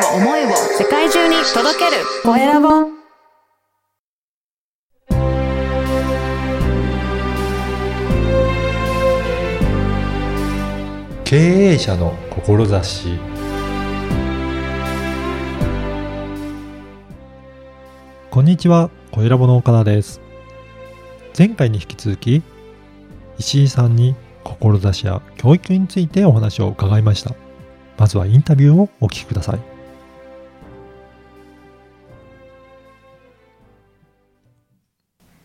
を思いを世界中に届けるコエラボ経営者の志こんにちは、小ラボの岡田です。前回に引き続き、石井さんに志や教育についてお話を伺いました。まずはインタビューをお聞きください。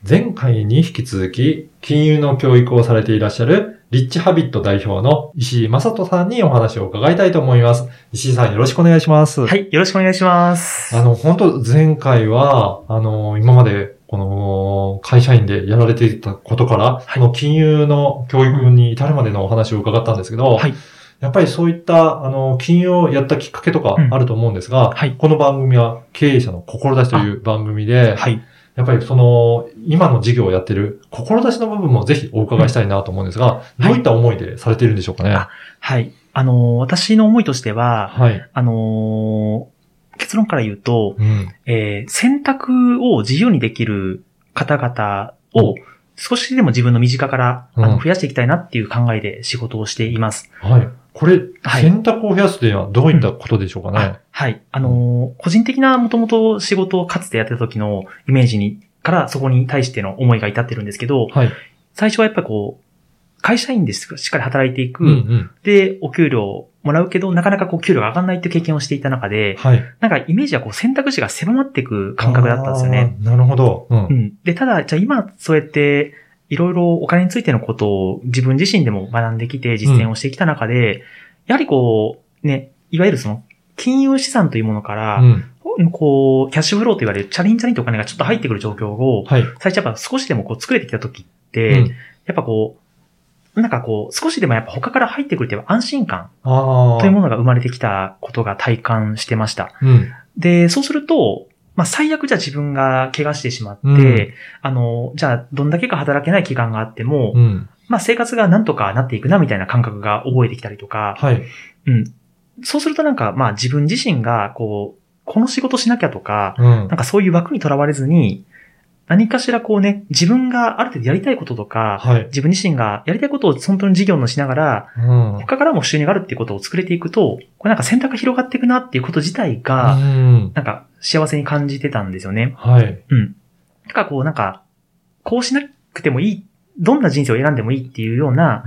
前回に引き続き、金融の教育をされていらっしゃる、リッチハビット代表の石井正人さんにお話を伺いたいと思います。石井さんよろしくお願いします。はい、よろしくお願いします。あの、本当前回は、あの、今まで、この、会社員でやられていたことから、はいこの金融の教育に至るまでのお話を伺ったんですけど、はい、やっぱりそういった、あの、金融をやったきっかけとかうんあると思うんですが、はいこの番組は経営者の志という番組で、はい、やっぱりその、今の事業をやってる志の部分もぜひお伺いしたいなと思うんですが、うんどういった思いでされているんでしょうかね？あはい。あのー、私の思いとしては、はい。あのー、結論から言うと、うん。えー選択を自由にできる方々を少しでも自分の身近から、あうんの増やしていきたいなっていう考えで仕事をしています。はい。これ、はい選択を増やすというのはどういったことでしょうかね？あはい。あのー個人的なもともと仕事をかつてやってた時のイメージに、からそこに対しての思いが至ってるんですけど、はい。最初はやっぱりこう、会社員ですしっかり働いていく。うんうん。で、お給料もらうけど、なかなかこう給料が上がらないっていう経験をしていた中で、はい。なんかイメージはこう選択肢が狭まっていく感覚だったんですよね。なるほど。うん。うん。で、ただ、じゃあ今、そうやって、いろいろお金についてのことを自分自身でも学んできて実践をしてきた中で、やはりこう、ね、いわゆるその、金融資産というものから、うん。こう、キャッシュフローと言われるチャリンチャリンとお金がちょっと入ってくる状況を、はい。最初やっぱ少しでもこう作れてきた時って、うんやっぱこう、なんかこう、少しでもやっぱ他から入ってくるっていう安心感。というものが生まれてきたことが体感してました。うん。で、そうすると、まあ、最悪じゃあ自分が怪我してしまって、うんあの、じゃあどんだけか働けない期間があっても、うん。まあ、生活がなんとかなっていくなみたいな感覚が覚えてきたりとか、はい。うん。そうするとなんか、まあ自分自身が、こう、この仕事しなきゃとか、うんなん。かそういう枠にとらわれずに、何かしらこうね、自分がある程度やりたいこととか、はい。自分自身がやりたいことを本当に事業のしながら、うん。他からも収入があるっていうことを作れていくと、これなんか選択が広がっていくなっていうこと自体が、うん。なんか幸せに感じてたんですよね。はい。うん。だからこうなんか、こうしなくてもいい、どんな人生を選んでもいいっていうような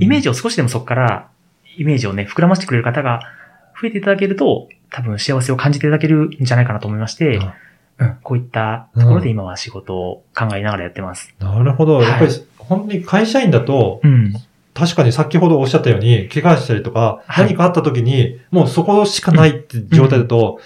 イメージを少しでもそこから、イメージをね、膨らましてくれる方が増えていただけると、多分幸せを感じていただけるんじゃないかなと思いまして、あうん、こういったところで今は仕事を考えながらやってます。なるほど。はいやっぱり、本当に会社員だと、うん。確かに先ほどおっしゃったように、怪我したりとか、はい何かあった時に、もうそこしかないって状態だと、い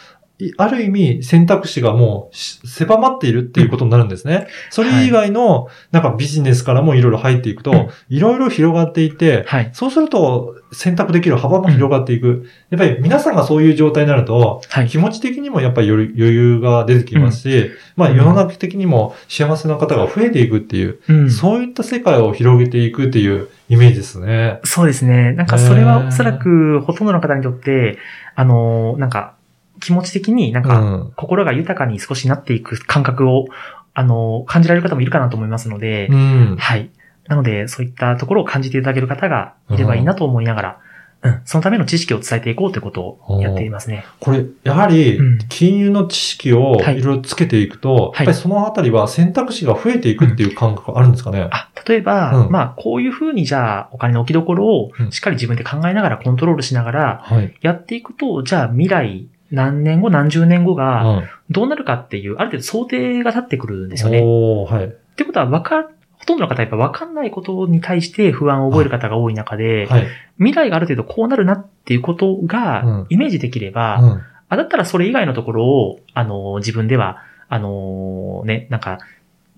ある意味選択肢がもうし狭まっているっていうことになるんですね。それ以外の、なんかビジネスからもいろいろ入っていくうんと、いろいろ広がっていて、はい。そうすると選択できる幅も広がっていく。やっぱり皆さんがそういう状態になると、はい。気持ち的にもやっぱり余裕が出てきますし、まあうん世の中的にも幸せな方が増えていくっていう、うん。そういった世界を広げていくっていうイメージですね。そうですね。なんかそれはおそらくほとんどの方にとって、あのー、なんか気持ち的になんかうん。心が豊かに少しなっていく感覚を、あのー、感じられる方もいるかなと思いますので、うん。はい。なので、そういったところを感じていただける方がいればいいなと思いながら、うん、そのための知識を伝えていこうということをやっていますね。これ、やはりうん、金融の知識をはいいろいろつけていくと、はいやっぱりそのあたりは選択肢が増えていくっていう感覚あるんですかね。あ、例えば、うんまあ、こういうふうにじゃあ、お金の置きどころをうんしっかり自分で考えながら、コントロールしながら、はい。やっていくと、じゃあ未来、何年後、何十年後が、うんどうなるかっていう、ある程度想定が立ってくるんですよね。はい。ってことは、わか、ほとんどの方はやっぱ分かんないことに対して不安を覚える方が多い中で、はい。未来がある程度こうなるなっていうことうんがイメージできれば、うんあ、だったらそれ以外のところを、あの、自分では、あの、ね、なんか、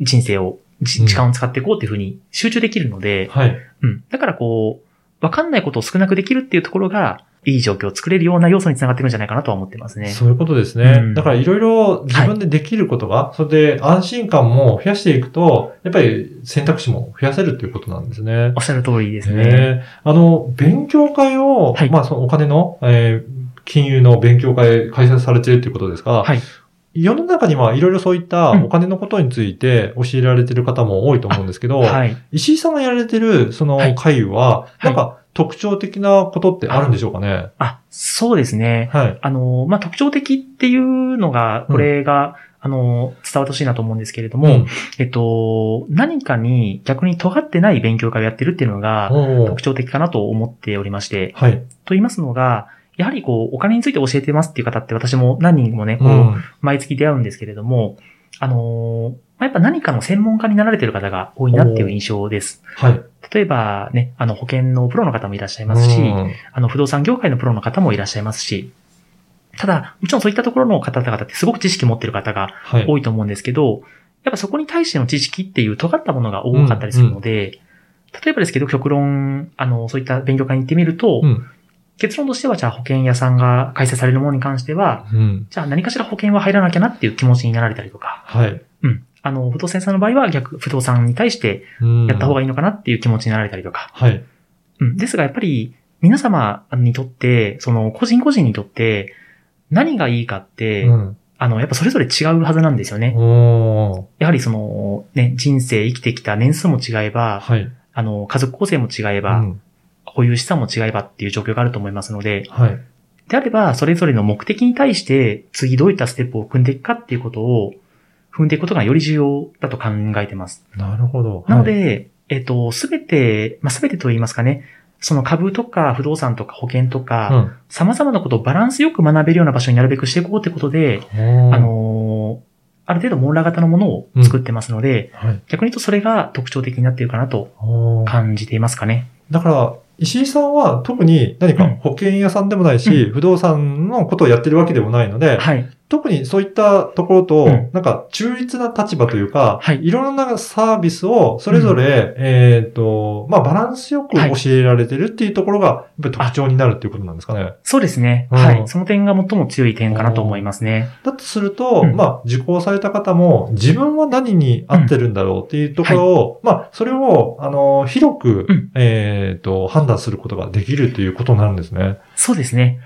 人生を、時間を使っていこうっていうふうに集中できるので、はい。うん。だからこう、わかんないことを少なくできるっていうところが、いい状況を作れるような要素につながっていくんじゃないかなとは思ってますね。そういうことですね。うんだからいろいろ自分でできることが、それで安心感も増やしていくと、やっぱり選択肢も増やせるということなんですね。おっしゃる通りですね。ねあの、勉強会を、はいまあそのお金の、えー金融の勉強会開催されてるっていうことですが、はい。世の中にはいろいろそういったうんお金のことについて教えられてる方も多いと思うんですけど、はい。石井さんがやられてるそのはい会は、はいなんか特徴的なことってあるんでしょうかね？あ、そうですね。はい。あの、まあ、特徴的っていうのが、これが、あの、伝わってほしいなと思うんですけれども、うんえっと、何かに逆に尖ってない勉強会をやってるっていうのが特徴的かなと思っておりまして、はい。と言いますのが、やはりこう、お金について教えてますっていう方って私も何人もね、こう、うん。毎月出会うんですけれども、あのーまあやっぱ何かの専門家になられてる方が多いなっていう印象です。はい。例えばね、あの保険のプロの方もいらっしゃいますし、うんあの不動産業界のプロの方もいらっしゃいますし、ただ、もちろんそういったところの方々ってすごく知識持ってる方がはい。多いと思うんですけど、やっぱそこに対しての知識っていう尖ったものが多かったりするので、例えばですけど、極論、あの、そういった勉強会に行ってみると、うん。結論としては、じゃあ保険屋さんが開催されるものに関しては、うん。じゃあ何かしら保険は入らなきゃなっていう気持ちになられたりとか、はい。うん。あの、不動産屋さんの場合は逆、不動産に対してうんやった方がいいのかなっていう気持ちになられたりとか。はい。うん。ですがやっぱり、皆様にとって、その、個人個人にとって、何がいいかって、うん。あの、やっぱそれぞれ違うはずなんですよね。やはりその、ね、人生生きてきた年数も違えば、はい。あの、家族構成も違えば、うん保有資産も違えばっていう状況があると思いますので、はい。であれば、それぞれの目的に対して、次どういったステップを組んでいくかっていうことを、踏んでいくことがより重要だと考えてます。なるほど。なので、えっと、すべて、まあ、すべてと言いますかね、その株とか不動産とか保険とはい、か、様々なことをバランスよく学べるような場所になるべくしていこうということで、うん。あ、のーある程度網羅型のものを作ってますので、はい。逆に言うとそれが特徴的になっているかなと感じていますかね。だから、石井さんは特に何かうん保険屋さんでもないし、不動産のことをやってるわけでもないので、はい。特にそういったところと、うんなんか中立な立場というか、はいろんなサービスをそれぞれ、えっ、と、まあバランスよくはい教えられてるっていうところが、やっぱり特徴になるっていうことなんですかね。そうですね。うんはい。その点が最も強い点かなと思いますね。だとすると、うんまあ受講された方も自分は何に合ってるんだろうっていうところを、まあそれを、あの、広く、うんえっ、と、判断することができるということになるんですね。そうですね。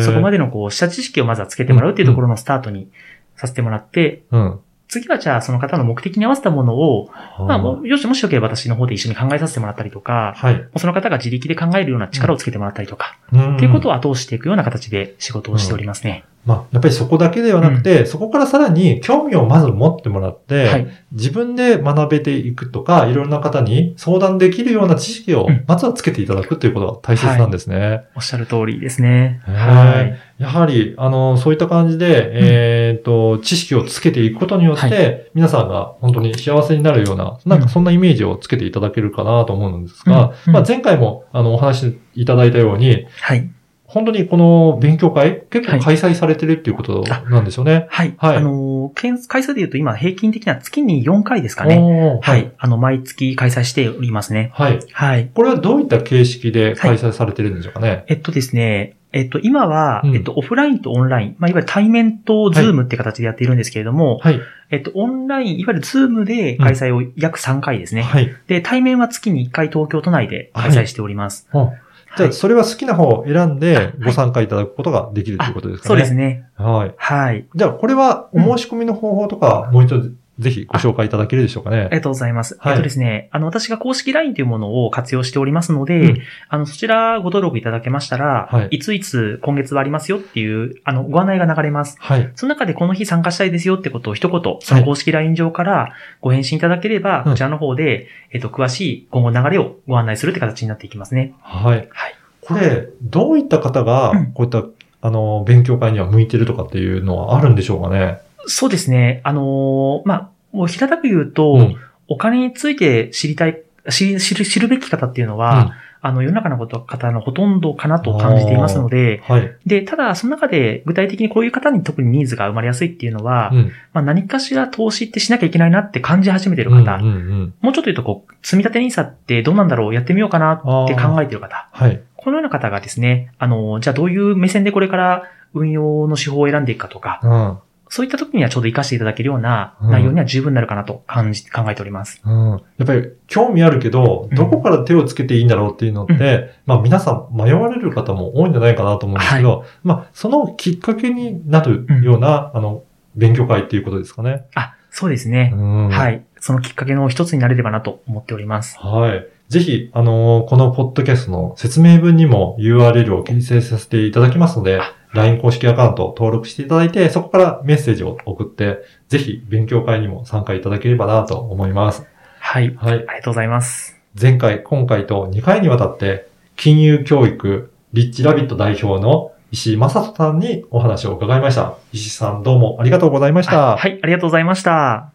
そこまでのこう、下知識をまずはつけてもらうっていうところのスタートにさせてもらって、うん。次はじゃあその方の目的に合わせたものを、まあもし、もしよければ私の方で一緒に考えさせてもらったりとか、はい。その方が自力で考えるような力をつけてもらったりとか、うんっていうことを後押ししていくような形で仕事をしておりますね。まあ、やっぱりそこだけではなくて、そこからさらに興味をまず持ってもらって、はい。自分で学べていくとか、いろんな方に相談できるような知識をうん、まずはつけていただくということが大切なんですね。おっしゃる通りですね。はいはい。やはり、あの、そういった感じで、えっ、と、知識をつけていくことによって、は皆さんが本当に幸せになるような、なんかそんなイメージをつけていただけるかなと思うんですが、うんまあ、前回も、あの、お話しいただいたように、はい。本当にこの勉強会、結構開催されてるっていうことなんですよね。はい。はいあのー、件回数で言うと今平均的には月に4回ですかね。おーはい。。あの、毎月開催しておりますね。はい。はい。これはどういった形式で開催されてるんでしょうかね？えっとですね、えっと、今は、うんえっと、オフラインとオンライン、まあ、いわゆる対面と Zoom って形でやっているんですけれども、はい。えっと、オンライン、いわゆる Zoom で開催を約3回ですね。はい。で、対面は月に1回東京都内で開催しております。あじゃあ、はいそれは好きな方を選んでいご参加いただくことができるということですかね。そうですね。はい。はい。じゃあ、これはお申し込みの方法とか、もう一度ぜひご紹介いただけるでしょうかね。ありがとうございます。はいえっとですね、あの、私が公式 LINE というものを活用しておりますので、うんあの、そちらご登録いただけましたら、はいいついつ今月はありますよっていう、あの、ご案内が流れます。はい。その中でこの日参加したいですよってことを一言、その公式 LINE 上からご返信いただければ、うんこちらの方で、えっと、詳しい今後の流れをご案内するって形になっていきますね。はい。はい。これ、どういった方がうん、こういった、あの、勉強会には向いてるとかっていうのはあるんでしょうかね？そうですね。あのーまあ、もう平たく言うと、うんお金について知りたい、知り知る、知るべき方っていうのは、あの、世の中のこと方のほとんどかなと感じていますので、はい。で、ただ、その中で具体的にこういう方に特にニーズが生まれやすいっていうのは、うん。まあ、何かしら投資ってしなきゃいけないなって感じ始めてる方、うんうんうん。もうちょっと言うとこう、積み立て NISA ってどうなんだろうやってみようかなって考えてる方、はい。このような方がですね、あの、じゃあどういう目線でこれから運用の手法を選んでいくかとか、うん。そういった時にはちょうど活かしていただけるような内容には十分になるかなと感じ、考えております。うん。やっぱり興味あるけど、どこから手をつけていいんだろうっていうのって、うんまあ皆さん迷われる方も多いんじゃないかなと思うんですけど、まあそのきっかけになるような、あの、勉強会っていうことですかね。あ、そうですね。うん。。はいい。そのきっかけの一つになれればなと思っております。はい。ぜひ、あのーこのポッドキャストの説明文にも URL を掲載させていただきますのであ、LINE 公式アカウントを登録していただいて、そこからメッセージを送って、ぜひ勉強会にも参加いただければなと思います。はい。はい。ありがとうございます。前回、今回と2回にわたって、金融教育リッチラビット代表の石井正人さんにお話を伺いました。石井さんどうもありがとうございました。あはい。ありがとうございました。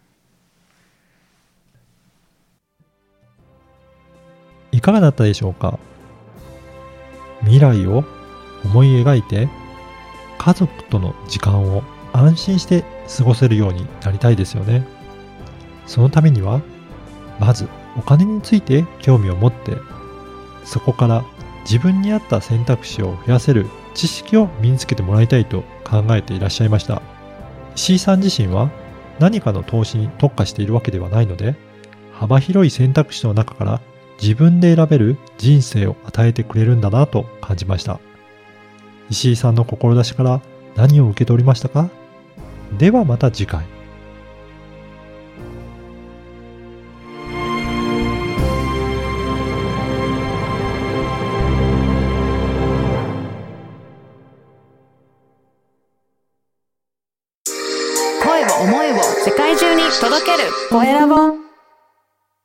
いかがだったでしょうか？未来を思い描いて家族との時間を安心して過ごせるようになりたいですよね。そのためにはまずお金について興味を持ってそこから自分に合った選択肢を増やせる知識を身につけてもらいたいと考えていらっしゃいました。石井さん自身は何かの投資に特化しているわけではないので幅広い選択肢の中から自分で選べる人生を与えてくれるんだなと感じました。石井さんの志から何を受け取りましたか？ではまた次回。声を思いを世界中に届ける。コエラボ。